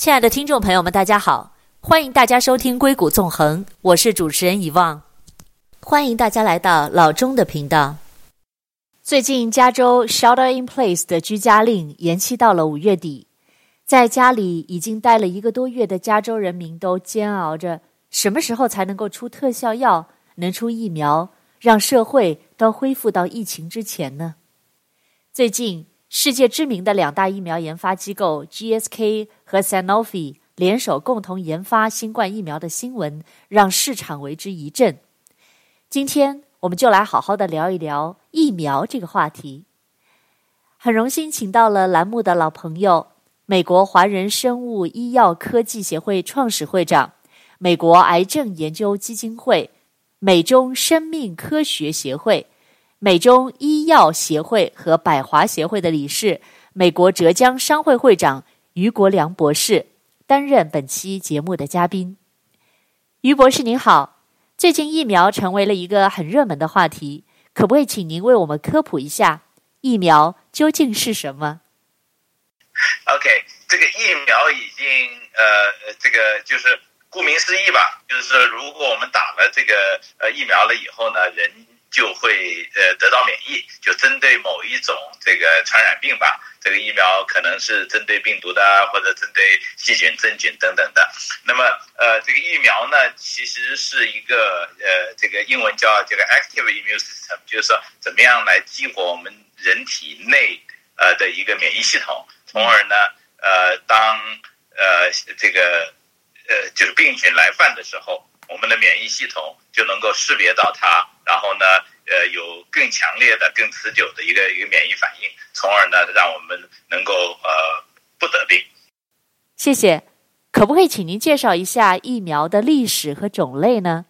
亲爱的听众朋友们，大家好，欢迎大家收听《硅谷纵横》，我是主持人遗忘，欢迎大家来到老钟的频道。最近，加州 Shelter-in-Place 的居家令延期到了五月底，在家里已经待了一个多月的加州人民都煎熬着，什么时候才能够出特效药，能出疫苗，让社会都恢复到疫情之前呢？最近，世界知名的两大疫苗研发机构 GSK 和 Sanofi 联手共同研发新冠疫苗的新闻，让市场为之一振。今天，我们就来好好的聊一聊疫苗这个话题。很荣幸请到了栏目的老朋友，美国华人生物医药科技协会创始会长，美国癌症研究基金会、美中生命科学协会、美中医药协会和百华协会的理事，美国浙江商会会长于国良博士，担任本期节目的嘉宾。于博士您好。最近疫苗成为了一个很热门的话题，可不可以请您为我们科普一下疫苗究竟是什么？OK，这个疫苗已经呃，这个就是顾名思义吧，就是说如果我们打了这个呃疫苗了以后呢，人就会呃得到免疫，就针对某一种这个传染病吧。这个疫苗可能是针对病毒的，或者针对细菌、真菌等等的。那么，呃，这个疫苗呢，其实是一个呃，这个英文叫这个 active immune system，就是说怎么样来激活我们人体内呃的一个免疫系统，从而呢，呃，当呃这个呃就是病菌来犯的时候，我们的免疫系统就能够识别到它，然后呢。呃，有更强烈的、更持久的一个一个免疫反应，从而呢，让我们能够呃不得病。谢谢，可不可以请您介绍一下疫苗的历史和种类呢？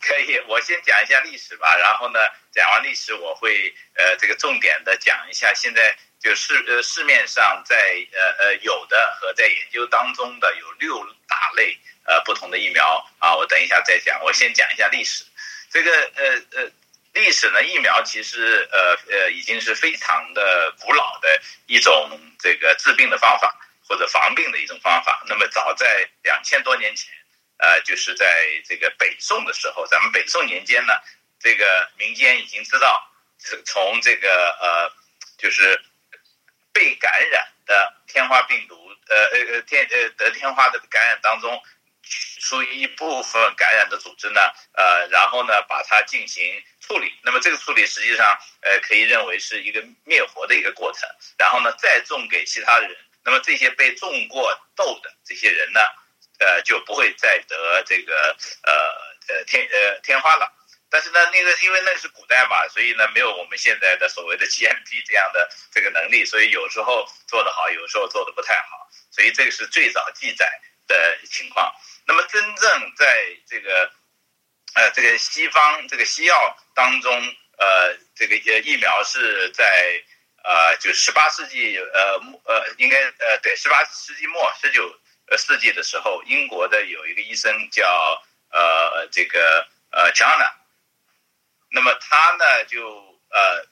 可以，我先讲一下历史吧。然后呢，讲完历史，我会呃这个重点的讲一下现在就市呃市面上在呃呃有的和在研究当中的有六大类呃不同的疫苗啊。我等一下再讲，我先讲一下历史。这个呃呃。历史呢，疫苗其实呃呃已经是非常的古老的一种这个治病的方法或者防病的一种方法。那么早在两千多年前，呃，就是在这个北宋的时候，咱们北宋年间呢，这个民间已经知道，从这个呃就是被感染的天花病毒，呃呃呃天呃得天花的感染当中。出一部分感染的组织呢，呃，然后呢，把它进行处理。那么这个处理实际上，呃，可以认为是一个灭活的一个过程。然后呢，再种给其他人。那么这些被种过痘的这些人呢，呃，就不会再得这个呃呃天呃天花了。但是呢，那个因为那是古代嘛，所以呢，没有我们现在的所谓的 GMP 这样的这个能力，所以有时候做得好，有时候做得不太好。所以这个是最早记载的情况。那么，真正在这个，呃，这个西方这个西药当中，呃，这个一些疫苗是在呃，就十八世纪，呃，呃，应该呃，对，十八世纪末，十九呃世纪的时候，英国的有一个医生叫呃，这个呃，Jenner，那么他呢就呃，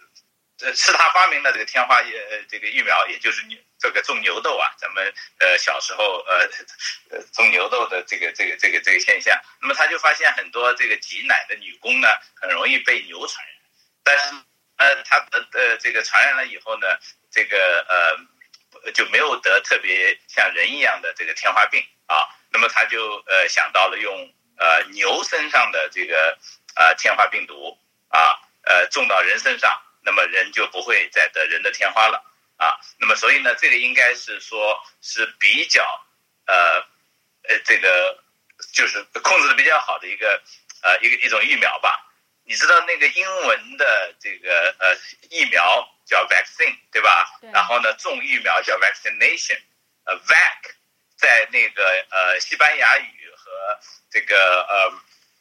这是他发明了这个天花呃这个疫苗，也就是你。这个种牛痘啊，咱们呃小时候呃 呃种牛痘的这个这个这个这个现象，那么他就发现很多这个挤奶的女工呢，很容易被牛传染，但是呃他的呃这个传染了以后呢，这个呃就没有得特别像人一样的这个天花病啊，那么他就呃想到了用呃牛身上的这个呃天花病毒啊呃种到人身上，那么人就不会再得人的天花了。啊，那么所以呢，这个应该是说是比较，呃，呃，这个就是控制的比较好的一个，呃，一个一种疫苗吧。你知道那个英文的这个呃疫苗叫 vaccine 对吧？对。然后呢，种疫苗叫 vaccination，呃，vac 在那个呃西班牙语和这个呃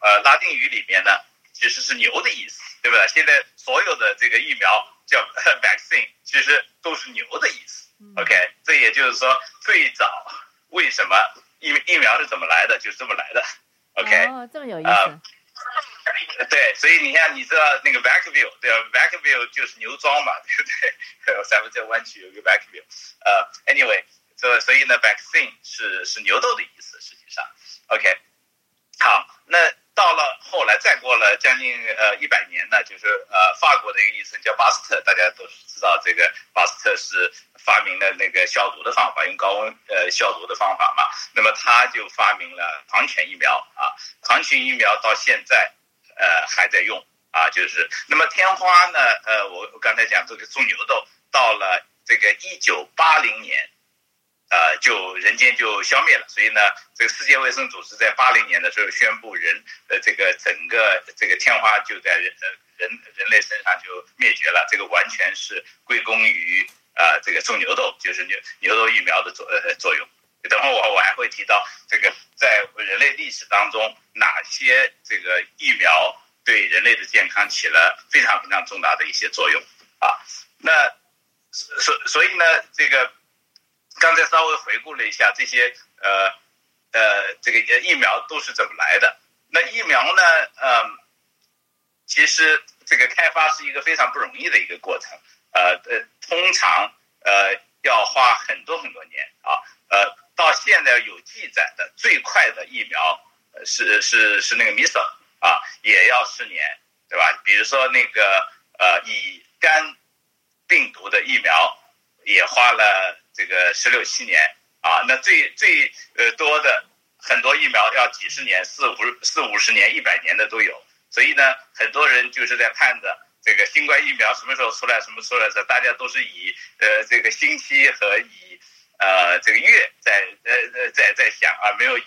呃拉丁语里面呢，其实是牛的意思，对不对？现在所有的这个疫苗。叫 vaccine，其实都是牛的意思。OK，这也就是说，最早为什么疫疫苗是怎么来的，就是这么来的。OK，哦，这么有意思。Uh, 对，所以你看，你知道那个 Vacaville，对吧？Vacaville 就是牛庄嘛，对不对？咱们在湾区有个 Vacaville。呃，uh，Anyway，所所以呢，vaccine 是是牛痘的意思，实际上，OK，好，那。到了后来，再过了将近呃一百年呢，就是呃法国的一个医生叫巴斯特，大家都知道这个巴斯特是发明了那个消毒的方法，用高温呃消毒的方法嘛。那么他就发明了狂犬疫苗啊，狂犬疫苗到现在呃还在用啊，就是那么天花呢，呃我我刚才讲这个种牛痘，到了这个一九八零年。呃，就人间就消灭了，所以呢，这个世界卫生组织在八零年的时候宣布人呃这个整个这个天花就在人呃人人类身上就灭绝了，这个完全是归功于啊、呃、这个种牛痘，就是牛牛痘疫苗的作呃作用。等会我我还会提到这个在人类历史当中哪些这个疫苗对人类的健康起了非常非常重大的一些作用啊。那所所以呢这个。刚才稍微回顾了一下这些呃呃这个疫苗都是怎么来的？那疫苗呢？嗯、呃，其实这个开发是一个非常不容易的一个过程。呃呃，通常呃要花很多很多年啊。呃，到现在有记载的最快的疫苗是是是那个 measles 啊，也要十年，对吧？比如说那个呃乙肝病毒的疫苗也花了。这个十六七年啊，那最最呃多的很多疫苗要几十年、四五四五十年、一百年的都有，所以呢，很多人就是在盼着这个新冠疫苗什么时候出来，什么时候出来的，大家都是以呃这个星期和以呃这个月在呃呃在在想，而没有以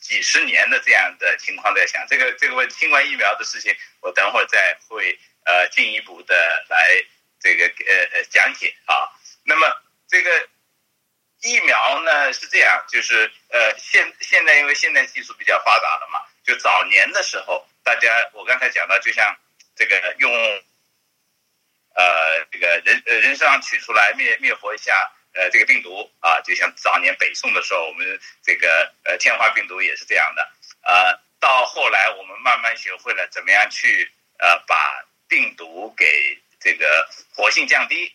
几十年的这样的情况在想。这个这个问新冠疫苗的事情，我等会儿再会呃进一步的来这个呃讲解啊。那么。这个疫苗呢是这样，就是呃，现现在因为现在技术比较发达了嘛，就早年的时候，大家我刚才讲到，就像这个用呃这个人呃人身上取出来灭灭活一下呃这个病毒啊，就像早年北宋的时候，我们这个呃天花病毒也是这样的啊、呃。到后来我们慢慢学会了怎么样去呃把病毒给这个活性降低。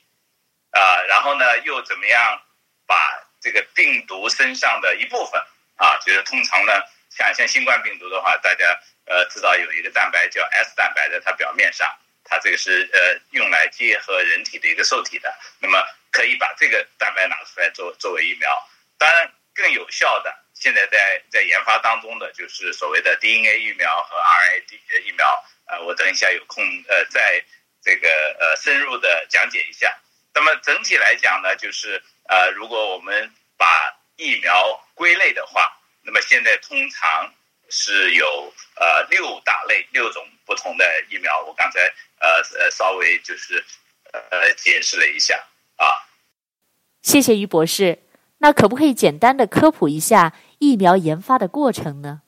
啊，然后呢，又怎么样把这个病毒身上的一部分啊，就是通常呢，像像新冠病毒的话，大家呃知道有一个蛋白叫 S 蛋白在它表面上，它这个是呃用来结合人体的一个受体的，那么可以把这个蛋白拿出来做作为疫苗。当然，更有效的，现在在在研发当中的就是所谓的 DNA 疫苗和 RNA 疫苗。呃，我等一下有空呃，在这个呃深入的讲解一下。那么整体来讲呢，就是呃，如果我们把疫苗归类的话，那么现在通常是有呃六大类，六种不同的疫苗。我刚才呃呃稍微就是呃解释了一下啊。谢谢于博士。那可不可以简单的科普一下疫苗研发的过程呢？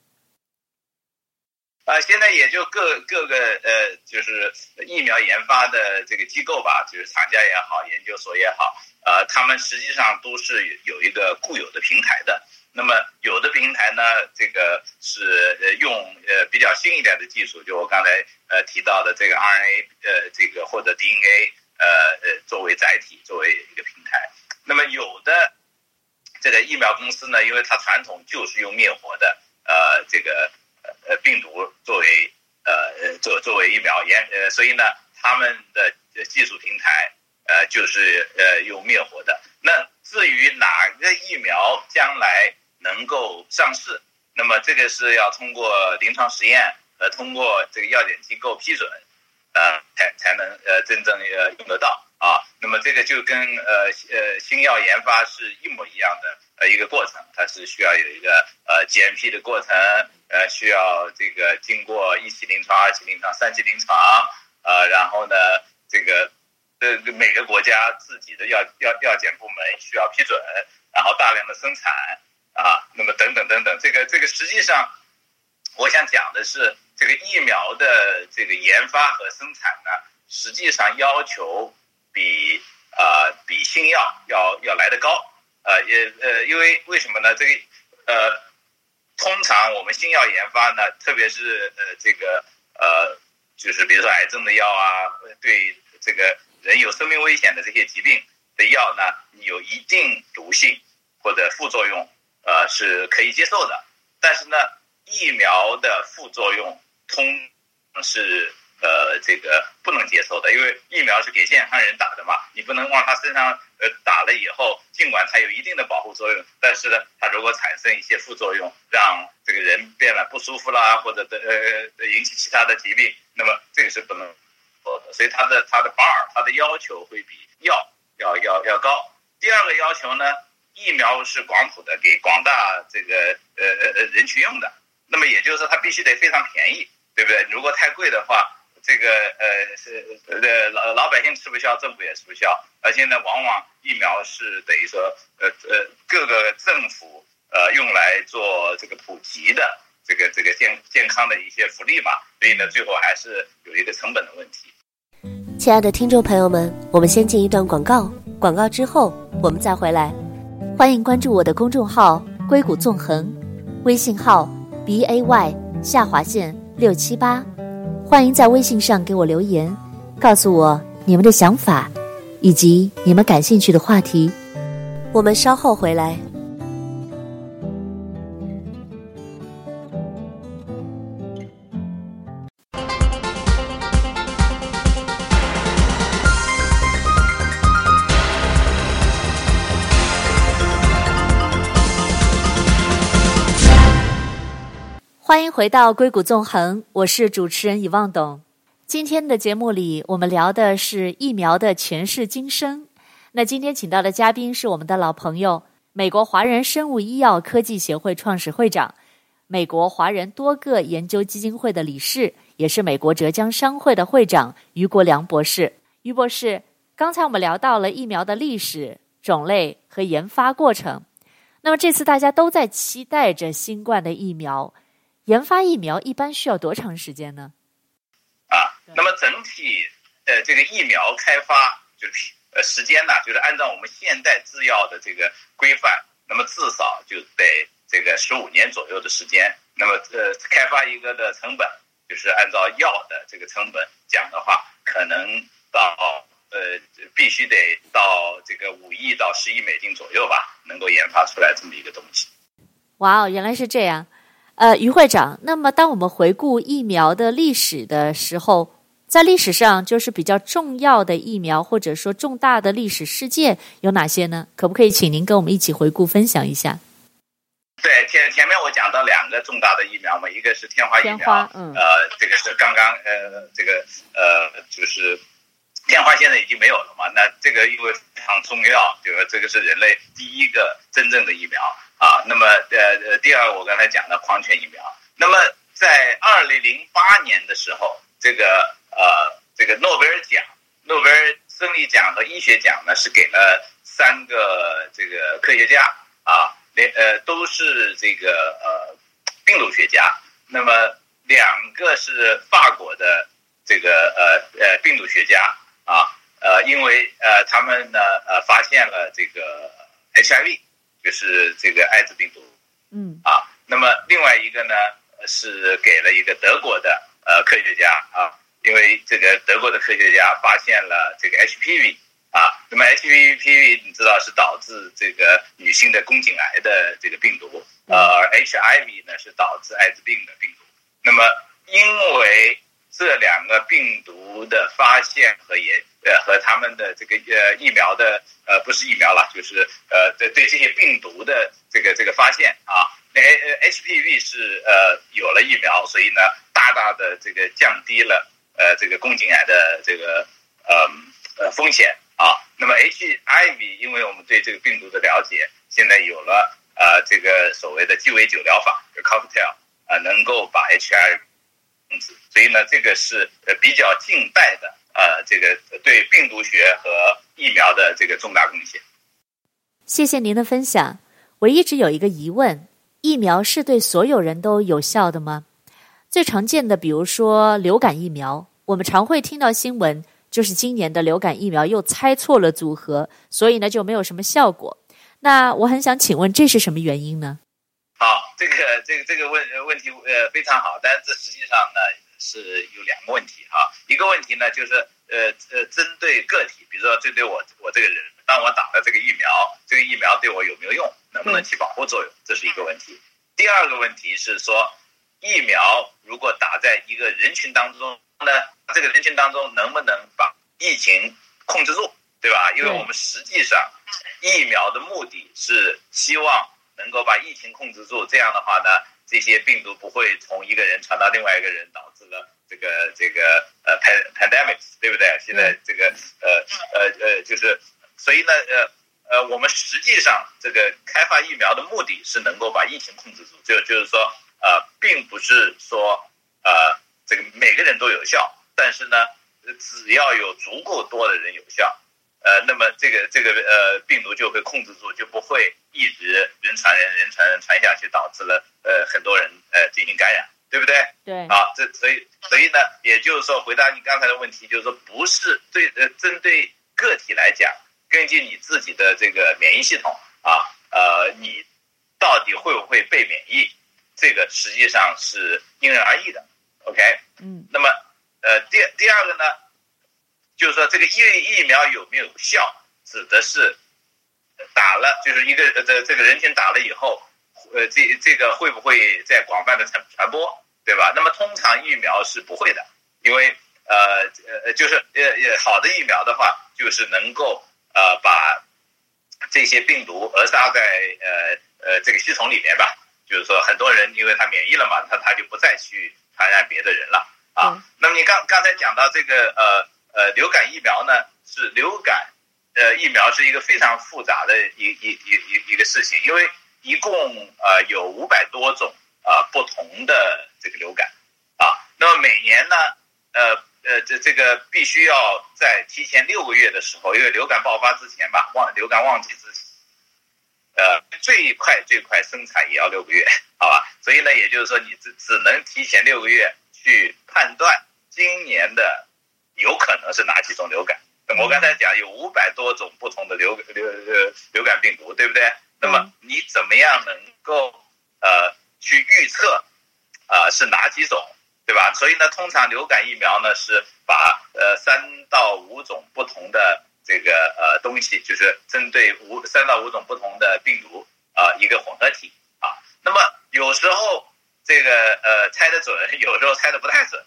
啊，现在也就各各个呃，就是疫苗研发的这个机构吧，就是厂家也好，研究所也好，呃，他们实际上都是有一个固有的平台的。那么有的平台呢，这个是呃用呃比较新一点的技术，就我刚才呃提到的这个 RNA 呃这个或者 DNA 呃呃作为载体，作为一个平台。那么有的这个疫苗公司呢，因为它传统就是用灭活的呃这个。呃，病毒作为呃作作为疫苗研呃，所以呢，他们的技术平台呃就是呃用灭活的。那至于哪个疫苗将来能够上市，那么这个是要通过临床实验和通过这个药检机构批准，呃才才能呃真正呃用得到啊。那么这个就跟呃呃新药研发是一模一样的呃一个过程，它是需要有一个呃 GMP 的过程。呃，需要这个经过一期临床、二期临床、三期临床，呃，然后呢，这个呃每个国家自己的药药药检部门需要批准，然后大量的生产啊，那么等等等等，这个这个实际上，我想讲的是，这个疫苗的这个研发和生产呢，实际上要求比啊、比新药要要来得高，呃也呃因为为什么呢？这个呃。通常我们新药研发呢，特别是呃这个呃，就是比如说癌症的药啊，对这个人有生命危险的这些疾病的药呢，有一定毒性，或者副作用，呃，是可以接受的。但是呢，疫苗的副作用通是呃这个不能接受的，因为疫苗是给健康人打的嘛，你不能往他身上呃打了以后，尽管它有一定的保护作用，但是呢，它如果产生一些副作用，让这个人变得不舒服啦，或者的呃引起其他的疾病，那么这个是不能做的。所以它的它的 bar 它的要求会比药要要要高。第二个要求呢，疫苗是广谱的，给广大这个呃呃人群用的。那么也就是说，它必须得非常便宜，对不对？如果太贵的话，这个呃是呃老老百姓吃不消，政府也吃不消。而且呢，往往疫苗是等于说呃呃各个政府呃用来做这个普及的这个这个健健康的一些福利嘛。所以呢，最后还是有一个成本的问题。亲爱的听众朋友们，我们先进一段广告，广告之后我们再回来。欢迎关注我的公众号“硅谷纵横”，微信号 b a y 下划线六七八。欢迎在微信上给我留言，告诉我你们的想法，以及你们感兴趣的话题。我们稍后回来。欢迎回到硅谷纵横，我是主持人以望董。今天的节目里，我们聊的是疫苗的前世今生。那今天请到的嘉宾是我们的老朋友，美国华人生物医药科技协会创始会长，美国华人多个研究基金会的理事，也是美国浙江商会的会长于国良博士。于博士，刚才我们聊到了疫苗的历史、种类和研发过程。那么这次大家都在期待着新冠的疫苗。研发疫苗一般需要多长时间呢？啊，那么整体呃这个疫苗开发就是呃时间呢，就是按照我们现代制药的这个规范，那么至少就得这个十五年左右的时间。那么呃开发一个的成本，就是按照药的这个成本讲的话，可能到呃必须得到这个五亿到十亿美金左右吧，能够研发出来这么一个东西。哇哦，原来是这样。呃，于会长，那么当我们回顾疫苗的历史的时候，在历史上就是比较重要的疫苗，或者说重大的历史事件有哪些呢？可不可以请您跟我们一起回顾分享一下？对，前前面我讲到两个重大的疫苗嘛，一个是天花疫苗，嗯，呃，这个是刚刚呃，这个呃，就是天花现在已经没有了嘛，那这个因为非常重要，就是这个是人类第一个真正的疫苗。啊，那么呃呃，第二我刚才讲的狂犬疫苗，那么在二零零八年的时候，这个呃这个诺贝尔奖、诺贝尔生理奖和医学奖呢，是给了三个这个科学家啊，连呃都是这个呃病毒学家，那么两个是法国的这个呃呃病毒学家啊，呃因为呃他们呢呃发现了这个 HIV。就是这个艾滋病毒，嗯。啊，那么另外一个呢是给了一个德国的呃科学家啊，因为这个德国的科学家发现了这个 HPV 啊，那么 HPV 你知道是导致这个女性的宫颈癌的这个病毒，呃，而 HIV 呢是导致艾滋病的病毒，那么因为这两个病毒的发现和研。呃，和他们的这个呃疫苗的呃不是疫苗了，就是呃对对这些病毒的这个这个发现啊，那 HPV 是呃有了疫苗，所以呢大大的这个降低了呃这个宫颈癌的这个呃呃风险啊。那么 HIV 因为我们对这个病毒的了解，现在有了呃这个所谓的鸡尾酒疗法，就 cocktail 啊，能够把 HIV，所以呢这个是呃比较近代的。呃，这个对病毒学和疫苗的这个重大贡献。谢谢您的分享。我一直有一个疑问：疫苗是对所有人都有效的吗？最常见的，比如说流感疫苗，我们常会听到新闻，就是今年的流感疫苗又猜错了组合，所以呢就没有什么效果。那我很想请问，这是什么原因呢？好，这个这个这个问问题呃非常好，但是这实际上呢。是有两个问题啊，一个问题呢就是呃呃，针对个体，比如说针对我我这个人，当我打了这个疫苗，这个疫苗对我有没有用？能不能起保护作用，这是一个问题。第二个问题是说，疫苗如果打在一个人群当中呢，这个人群当中能不能把疫情控制住，对吧？因为我们实际上疫苗的目的是希望能够把疫情控制住，这样的话呢，这些病毒不会从一个人传到另外一个人，导致了这个这个呃 pandemic，对不对？现在这个呃呃呃就是，所以呢呃。呃，我们实际上这个开发疫苗的目的是能够把疫情控制住，就就是说，呃，并不是说，呃，这个每个人都有效，但是呢，只要有足够多的人有效，呃，那么这个这个呃病毒就会控制住，就不会一直人传人，人传人传下去，导致了呃很多人呃进行感染，对不对？对。啊，这所以所以呢，也就是说，回答你刚才的问题，就是说，不是对呃针对个体来讲。根据你自己的这个免疫系统啊，呃，你到底会不会被免疫？这个实际上是因人而异的。OK，嗯，那么呃，第第二个呢，就是说这个疫疫苗有没有效，指的是打了，就是一个呃这这个人群打了以后，呃，这这个会不会在广泛的传传播，对吧？那么通常疫苗是不会的，因为呃呃就是呃呃好的疫苗的话，就是能够。呃，把这些病毒扼杀在呃呃这个系统里面吧，就是说很多人因为他免疫了嘛，他他就不再去传染别的人了啊。嗯、那么你刚刚才讲到这个呃呃流感疫苗呢，是流感呃疫苗是一个非常复杂的一一一一一个事情，因为一共呃有五百多种啊、不同的这个流感啊，那么每年呢呃。呃，这这个必须要在提前六个月的时候，因为流感爆发之前吧，旺流感旺季之前，呃，最快最快生产也要六个月，好吧？所以呢，也就是说，你只只能提前六个月去判断今年的有可能是哪几种流感。那我刚才讲有五百多种不同的流流流流感病毒，对不对？那么你怎么样能够呃去预测啊、呃、是哪几种？对吧？所以呢，通常流感疫苗呢是把呃三到五种不同的这个呃东西，就是针对五三到五种不同的病毒啊、呃、一个混合体啊。那么有时候这个呃猜得准，有时候猜得不太准啊。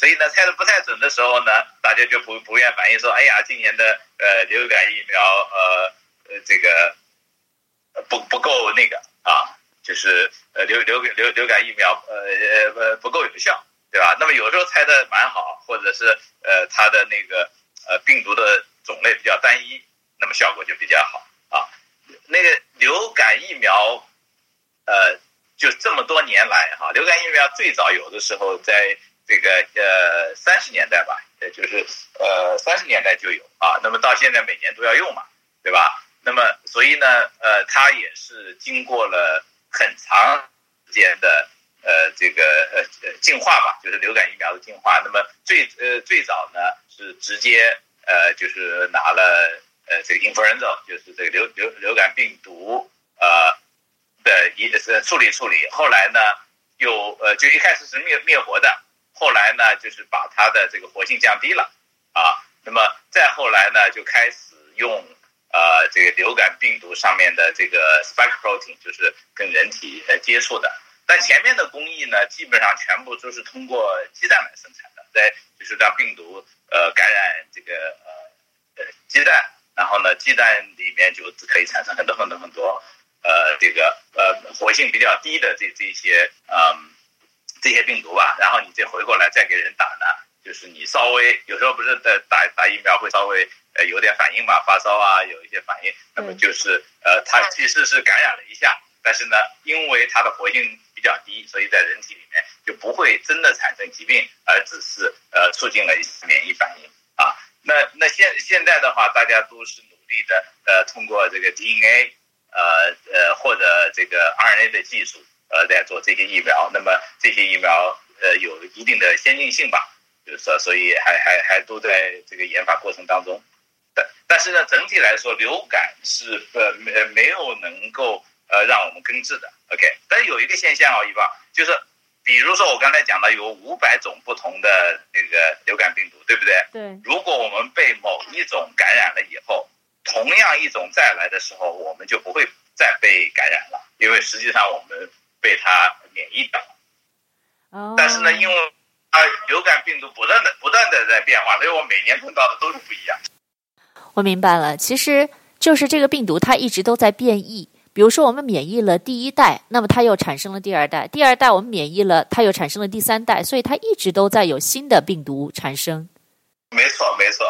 所以呢，猜的不太准的时候呢，大家就不不愿反映说，哎呀，今年的呃流感疫苗呃呃这个不不够那个啊。就是呃流流流流感疫苗呃呃不够有效，对吧？那么有时候猜的蛮好，或者是呃它的那个呃病毒的种类比较单一，那么效果就比较好啊。那个流感疫苗呃就这么多年来哈，流感疫苗最早有的时候在这个呃三十年代吧，呃就是呃三十年代就有啊。那么到现在每年都要用嘛，对吧？那么所以呢呃它也是经过了。很长时间的呃这个呃呃进化吧，就是流感疫苗的进化。那么最呃最早呢是直接呃就是拿了呃这个 influenza 就是这个流流流感病毒呃的一呃处理处理。后来呢又呃就一开始是灭灭活的，后来呢就是把它的这个活性降低了啊。那么再后来呢就开始用。呃，这个流感病毒上面的这个 spike protein 就是跟人体呃接触的，但前面的工艺呢，基本上全部都是通过鸡蛋来生产的，在就是让病毒呃感染这个呃呃鸡蛋，然后呢，鸡蛋里面就可以产生很多很多很多呃这个呃活性比较低的这这些嗯、呃、这些病毒吧，然后你再回过来再给人打呢，就是你稍微有时候不是在打打疫苗会稍微。呃，有点反应嘛，发烧啊，有一些反应，那么就是呃，它其实是感染了一下，但是呢，因为它的活性比较低，所以在人体里面就不会真的产生疾病，而只是呃促进了一些免疫反应啊。那那现现在的话，大家都是努力的呃，通过这个 DNA 呃呃或者这个 RNA 的技术呃在做这些疫苗，那么这些疫苗呃有一定的先进性吧，就是说，所以还还还都在这个研发过程当中。但但是呢，整体来说，流感是呃没没有能够呃让我们根治的。OK，但是有一个现象啊，一棒就是，比如说我刚才讲的有五百种不同的这个流感病毒，对不对？对。如果我们被某一种感染了以后，同样一种再来的时候，我们就不会再被感染了，因为实际上我们被它免疫掉。哦。但是呢，因为啊，流感病毒不断的、不断的在变化，所以我每年碰到的都是不一样。我明白了，其实就是这个病毒它一直都在变异。比如说，我们免疫了第一代，那么它又产生了第二代，第二代我们免疫了，它又产生了第三代，所以它一直都在有新的病毒产生。没错，没错。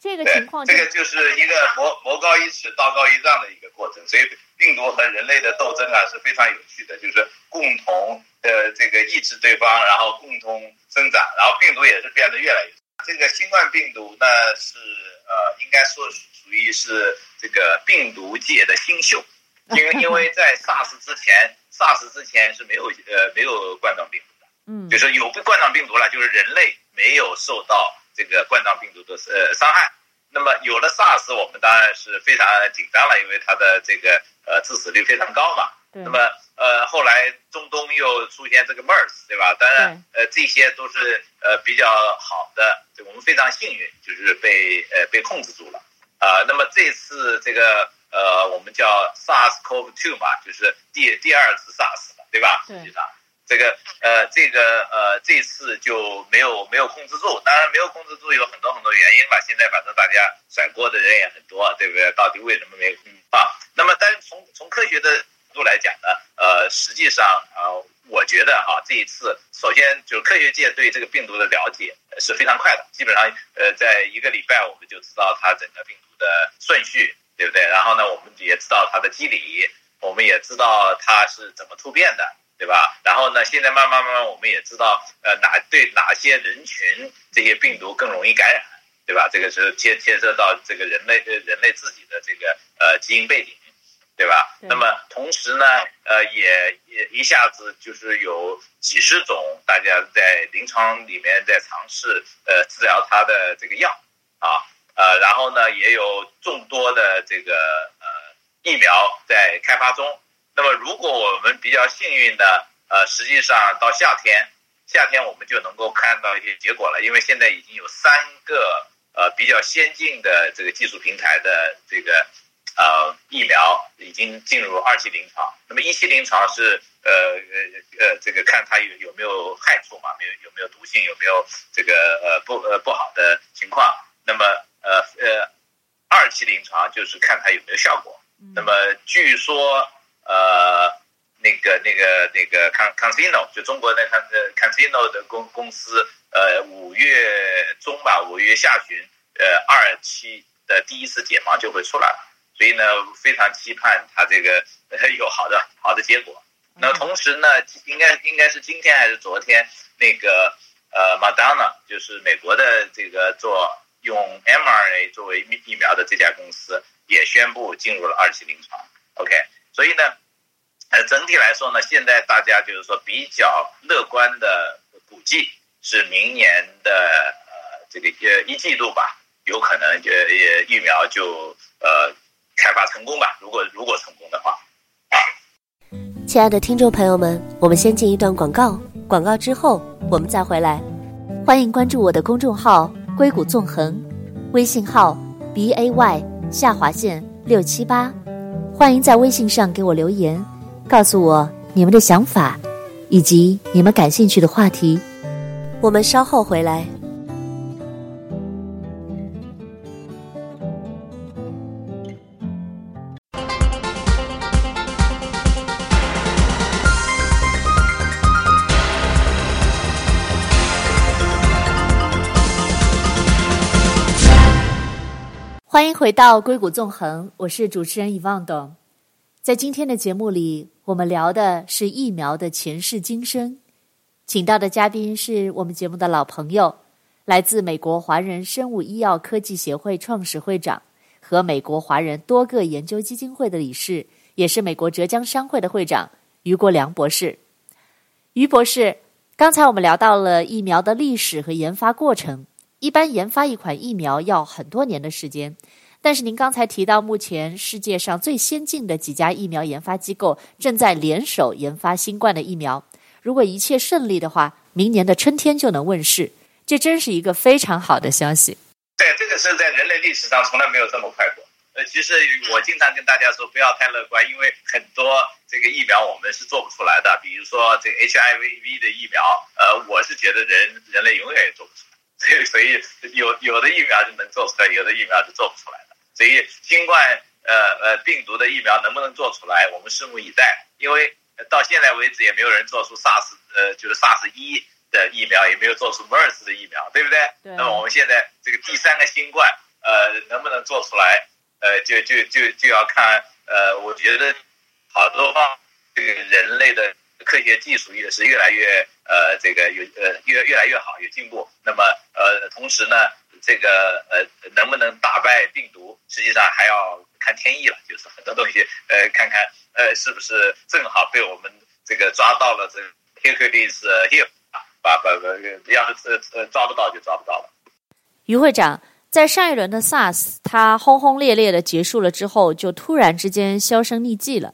这个情况，这个就是一个魔魔高一尺，道高一丈的一个过程。所以，病毒和人类的斗争啊是非常有趣的，就是共同呃这个抑制对方，然后共同生长，然后病毒也是变得越来越。这个新冠病毒呢是呃，应该说属于是这个病毒界的新秀。因为 因为在 SARS 之前，SARS 之前是没有呃没有冠状病毒的，嗯，就是有冠状病毒了，就是人类没有受到这个冠状病毒的呃伤害。那么有了 SARS，我们当然是非常紧张了，因为它的这个呃致死率非常高嘛。那么呃后来中东又出现这个 MERS，对吧？当然呃这些都是呃比较好的，我们非常幸运，就是被呃被控制住了啊、呃。那么这次这个。呃，我们叫 SARS-CoV-2 嘛，就是第第二次 SARS 了，对吧？实际上，这个呃，这个呃，这次就没有没有控制住。当然，没有控制住有很多很多原因吧。现在反正大家甩锅的人也很多，对不对？到底为什么没有控制啊？那么，但是从从科学的角度来讲呢，呃，实际上啊、呃，我觉得啊，这一次首先就是科学界对这个病毒的了解是非常快的，基本上呃，在一个礼拜我们就知道它整个病毒的顺序。对不对？然后呢，我们也知道它的机理，我们也知道它是怎么突变的，对吧？然后呢，现在慢慢慢慢，我们也知道，呃，哪对哪些人群这些病毒更容易感染，对吧？这个是牵牵涉到这个人类人类自己的这个呃基因背景，对吧？那么同时呢，呃，也也一下子就是有几十种大家在临床里面在尝试呃治疗它的这个药啊。呃，然后呢，也有众多的这个呃疫苗在开发中。那么，如果我们比较幸运的，呃，实际上到夏天，夏天我们就能够看到一些结果了，因为现在已经有三个呃比较先进的这个技术平台的这个呃疫苗已经进入二期临床。那么一期临床是呃呃呃这个看它有有没有害处嘛，没有有没有毒性，有没有这个呃不呃不好的情况。那么呃呃，二期临床就是看它有没有效果。嗯、那么据说呃那个那个那个康康斯诺就中国的康呃康斯诺的公公司呃五月中吧五月下旬呃二期的第一次解盲就会出来了，所以呢非常期盼它这个 有好的好的结果。那同时呢应该应该是今天还是昨天那个呃 Moderna 就是美国的这个做。用 mRNA 作为疫苗的这家公司也宣布进入了二期临床。OK，所以呢，呃，整体来说呢，现在大家就是说比较乐观的估计是明年的呃这个呃一季度吧，有可能就也疫苗就呃开发成功吧。如果如果成功的话，啊，亲爱的听众朋友们，我们先进一段广告，广告之后我们再回来。欢迎关注我的公众号。硅谷纵横，微信号 b a y 下划线六七八，欢迎在微信上给我留言，告诉我你们的想法，以及你们感兴趣的话题。我们稍后回来。欢迎回到硅谷纵横，我是主持人遗忘董。在今天的节目里，我们聊的是疫苗的前世今生，请到的嘉宾是我们节目的老朋友，来自美国华人生物医药科技协会创始会长和美国华人多个研究基金会的理事，也是美国浙江商会的会长于国良博士。于博士，刚才我们聊到了疫苗的历史和研发过程。一般研发一款疫苗要很多年的时间，但是您刚才提到，目前世界上最先进的几家疫苗研发机构正在联手研发新冠的疫苗。如果一切顺利的话，明年的春天就能问世，这真是一个非常好的消息。对，这个是在人类历史上从来没有这么快过。呃，其实我经常跟大家说，不要太乐观，因为很多这个疫苗我们是做不出来的。比如说这 HIV 的疫苗，呃，我是觉得人人类永远也做不出来。所以，所以有有的疫苗是能做出来，有的疫苗是做不出来的。所以，新冠呃呃病毒的疫苗能不能做出来，我们拭目以待。因为到现在为止也没有人做出 SARS 呃，就是 SARS 一的疫苗，也没有做出 MERS 的疫苗，对不对？对。那么我们现在这个第三个新冠，呃，能不能做出来？呃，就就就就要看，呃，我觉得好多方这个人类的科学技术也是越来越呃，这个有呃越越来越好，有进步。那么呃，同时呢，这个呃能不能打败病毒，实际上还要看天意了，就是很多东西呃，看看呃是不是正好被我们这个抓到了这个 Hercules h e r 啊，把把把要是呃抓不到就抓不到了。于会长。在上一轮的 SARS，它轰轰烈烈的结束了之后，就突然之间销声匿迹了。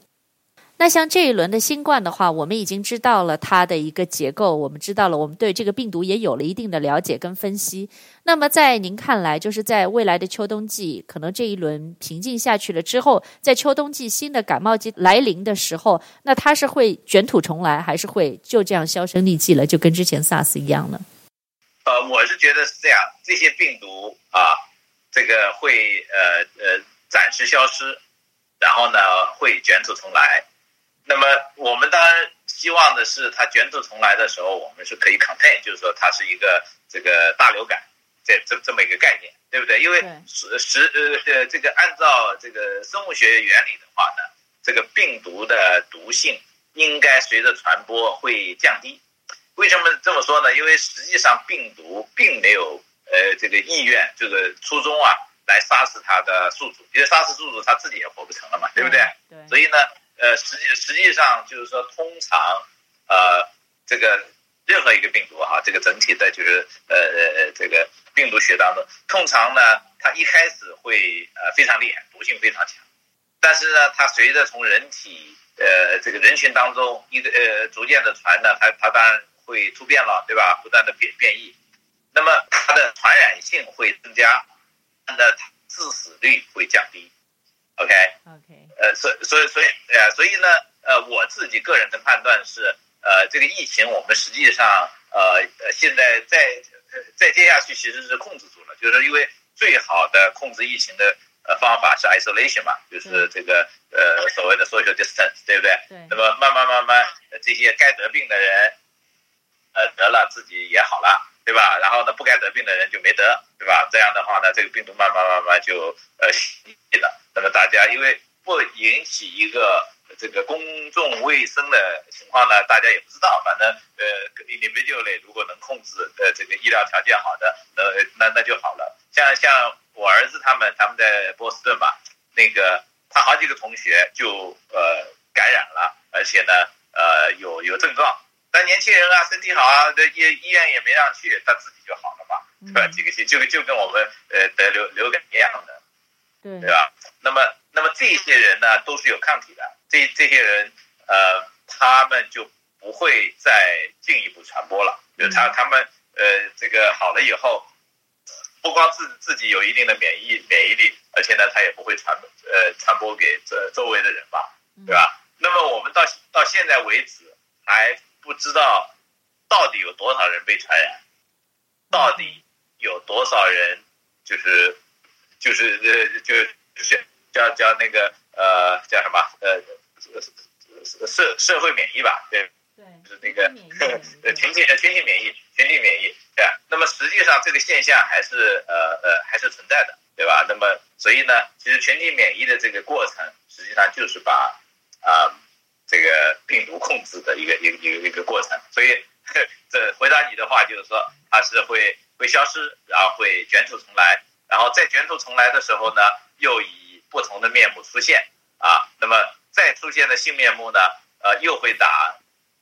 那像这一轮的新冠的话，我们已经知道了它的一个结构，我们知道了，我们对这个病毒也有了一定的了解跟分析。那么在您看来，就是在未来的秋冬季，可能这一轮平静下去了之后，在秋冬季新的感冒季来临的时候，那它是会卷土重来，还是会就这样销声匿迹了，就跟之前 SARS 一样呢？呃，我是觉得是这样，这些病毒啊，这个会呃呃暂时消失，然后呢会卷土重来。那么我们当然希望的是，它卷土重来的时候，我们是可以 contain，就是说它是一个这个大流感，这这这么一个概念，对不对？因为实实呃呃这个按照这个生物学原理的话呢，这个病毒的毒性应该随着传播会降低。为什么这么说呢？因为实际上病毒并没有呃这个意愿，这个初衷啊，来杀死它的宿主，因为杀死宿主，它自己也活不成了嘛，对不对？对。所以呢，呃，实际实际上就是说，通常呃这个任何一个病毒哈，这个整体的就是呃这个病毒学当中，通常呢，它一开始会呃非常厉害，毒性非常强，但是呢，它随着从人体呃这个人群当中一个呃逐渐的传呢，它它当然。会突变了，对吧？不断的变变异，那么它的传染性会增加，它的致死率会降低。OK，OK，呃，所以所以所以，呃，所以呢，呃，我自己个人的判断是，呃，这个疫情我们实际上，呃，呃，现在再再接下去其实是控制住了，就是因为最好的控制疫情的呃方法是 isolation 嘛，就是这个呃所谓的 social distance，对不对？对。那么慢慢慢慢，这些该得病的人。呃，得了自己也好了，对吧？然后呢，不该得病的人就没得，对吧？这样的话呢，这个病毒慢慢慢慢就呃息了。那么大家因为不引起一个这个公众卫生的情况呢，大家也不知道。反正呃，individually 如果能控制呃这个医疗条件好的，呃，那那就好了。像像我儿子他们他们在波士顿嘛，那个他好几个同学就呃感染了，而且呢呃有有症状。但年轻人啊，身体好啊，这医医院也没让去，他自己就好了嘛，对吧？几个星就就跟我们呃得流流感一样的，对对吧？那么那么这些人呢，都是有抗体的，这这些人呃，他们就不会再进一步传播了。就他他们呃这个好了以后，不光自自己有一定的免疫免疫力，而且呢，他也不会传呃传播给这周围的人吧，对吧？那么我们到到现在为止还。不知道到底有多少人被传染，到底有多少人就是就是呃就就是叫叫那个呃叫什么呃社社会免疫吧，对对，就是那个呃群体呃群体免疫群体免疫对吧？那么实际上这个现象还是呃呃还是存在的，对吧？那么所以呢，其实群体免疫的这个过程实际上就是把啊。呃这个病毒控制的一个一个一个一个过程，所以这回答你的话就是说，它是会会消失，然后会卷土重来，然后再卷土重来的时候呢，又以不同的面目出现啊，那么再出现的新面目呢，呃，又会打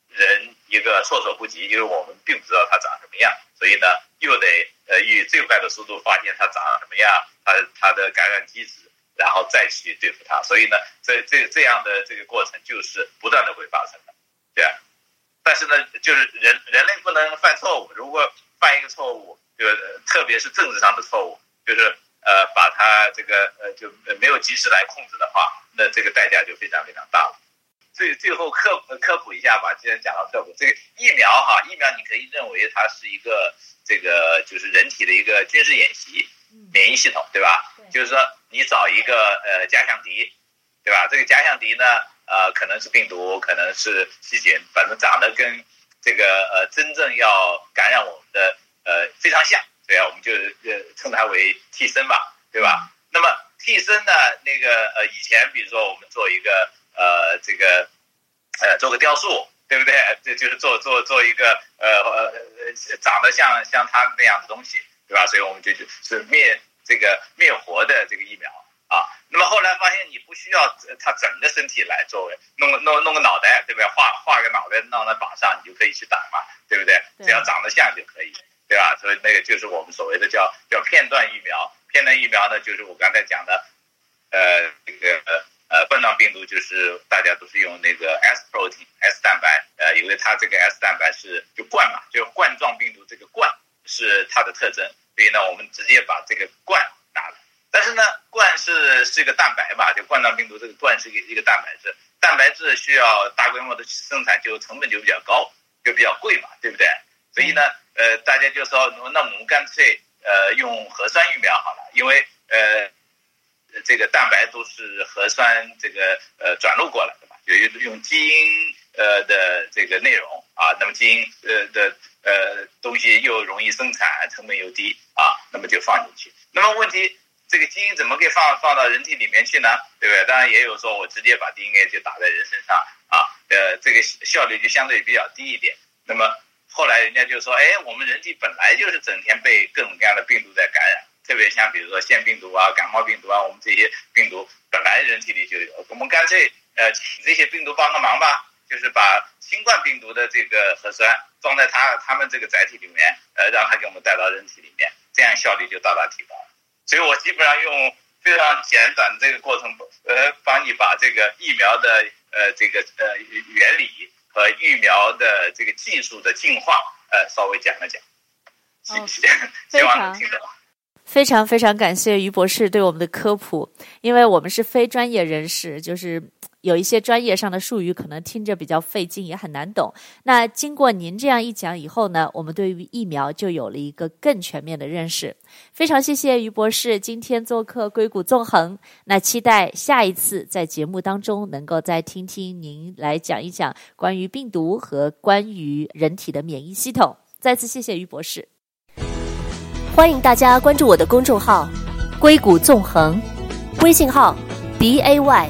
人一个措手不及，因为我们并不知道它长什么样，所以呢，又得呃以最快的速度发现它长什么样，它它的感染机制。然后再去对付它，所以呢，这这这样的这个过程就是不断的会发生的，对啊。但是呢，就是人人类不能犯错误，如果犯一个错误，就特别是政治上的错误，就是呃呃把它这个呃就没有及时来控制的话，那这个代价就非常非常大了。最最后科科普一下吧，既然讲到科普，这个疫苗哈，疫苗你可以认为它是一个这个就是人体的一个军事演习，免疫系统对吧？就是说你找一个呃假想敌，对吧？这个假想敌呢，呃可能是病毒，可能是细菌，反正长得跟这个呃真正要感染我们的呃非常像，对啊，我们就呃称它为替身吧，对吧？那么替身呢，那个呃以前比如说我们做一个。呃，这个，呃，做个雕塑，对不对？这就是做做做一个呃呃长得像像它那样的东西，对吧？所以我们就就是灭这个灭活的这个疫苗啊。那么后来发现你不需要他整个身体来作为，弄个弄弄个脑袋，对不对？画画个脑袋弄在靶上，你就可以去打嘛，对不对？只要长得像就可以，对吧？所以那个就是我们所谓的叫叫片段疫苗。片段疫苗呢，就是我刚才讲的，呃，这个。呃，冠状病毒就是大家都是用那个 S protein S 蛋白，呃，因为它这个 S 蛋白是就冠嘛，就冠状病毒这个冠是它的特征，所以呢，我们直接把这个冠拿了。但是呢，冠是是一个蛋白嘛，就冠状病毒这个冠是一个一个蛋白质，蛋白质需要大规模的去生产，就成本就比较高，就比较贵嘛，对不对？所以呢，呃，大家就说，那我们干脆呃用核酸疫苗好了，因为呃。这个蛋白都是核酸这个呃转录过来的嘛，就用基因呃的这个内容啊，那么基因呃的呃东西又容易生产，成本又低啊，那么就放进去。那么问题，这个基因怎么给放放到人体里面去呢？对不对？当然也有说我直接把 DNA 就打在人身上啊，呃，这个效率就相对比较低一点。那么后来人家就说，哎，我们人体本来就是整天被各种各样的病毒在感染。特别像比如说腺病毒啊、感冒病毒啊，我们这些病毒本来人体里就有，我们干脆呃请这些病毒帮个忙吧，就是把新冠病毒的这个核酸装在它它们这个载体里面，呃，让它给我们带到人体里面，这样效率就大大提高。所以我基本上用非常简短的这个过程，呃，帮你把这个疫苗的呃这个呃原理和疫苗的这个技术的进化，呃，稍微讲了讲，谢谢，希望能听懂。非常非常感谢于博士对我们的科普，因为我们是非专业人士，就是有一些专业上的术语可能听着比较费劲，也很难懂。那经过您这样一讲以后呢，我们对于疫苗就有了一个更全面的认识。非常谢谢于博士今天做客硅谷纵横，那期待下一次在节目当中能够再听听您来讲一讲关于病毒和关于人体的免疫系统。再次谢谢于博士。欢迎大家关注我的公众号“硅谷纵横”，微信号 b a y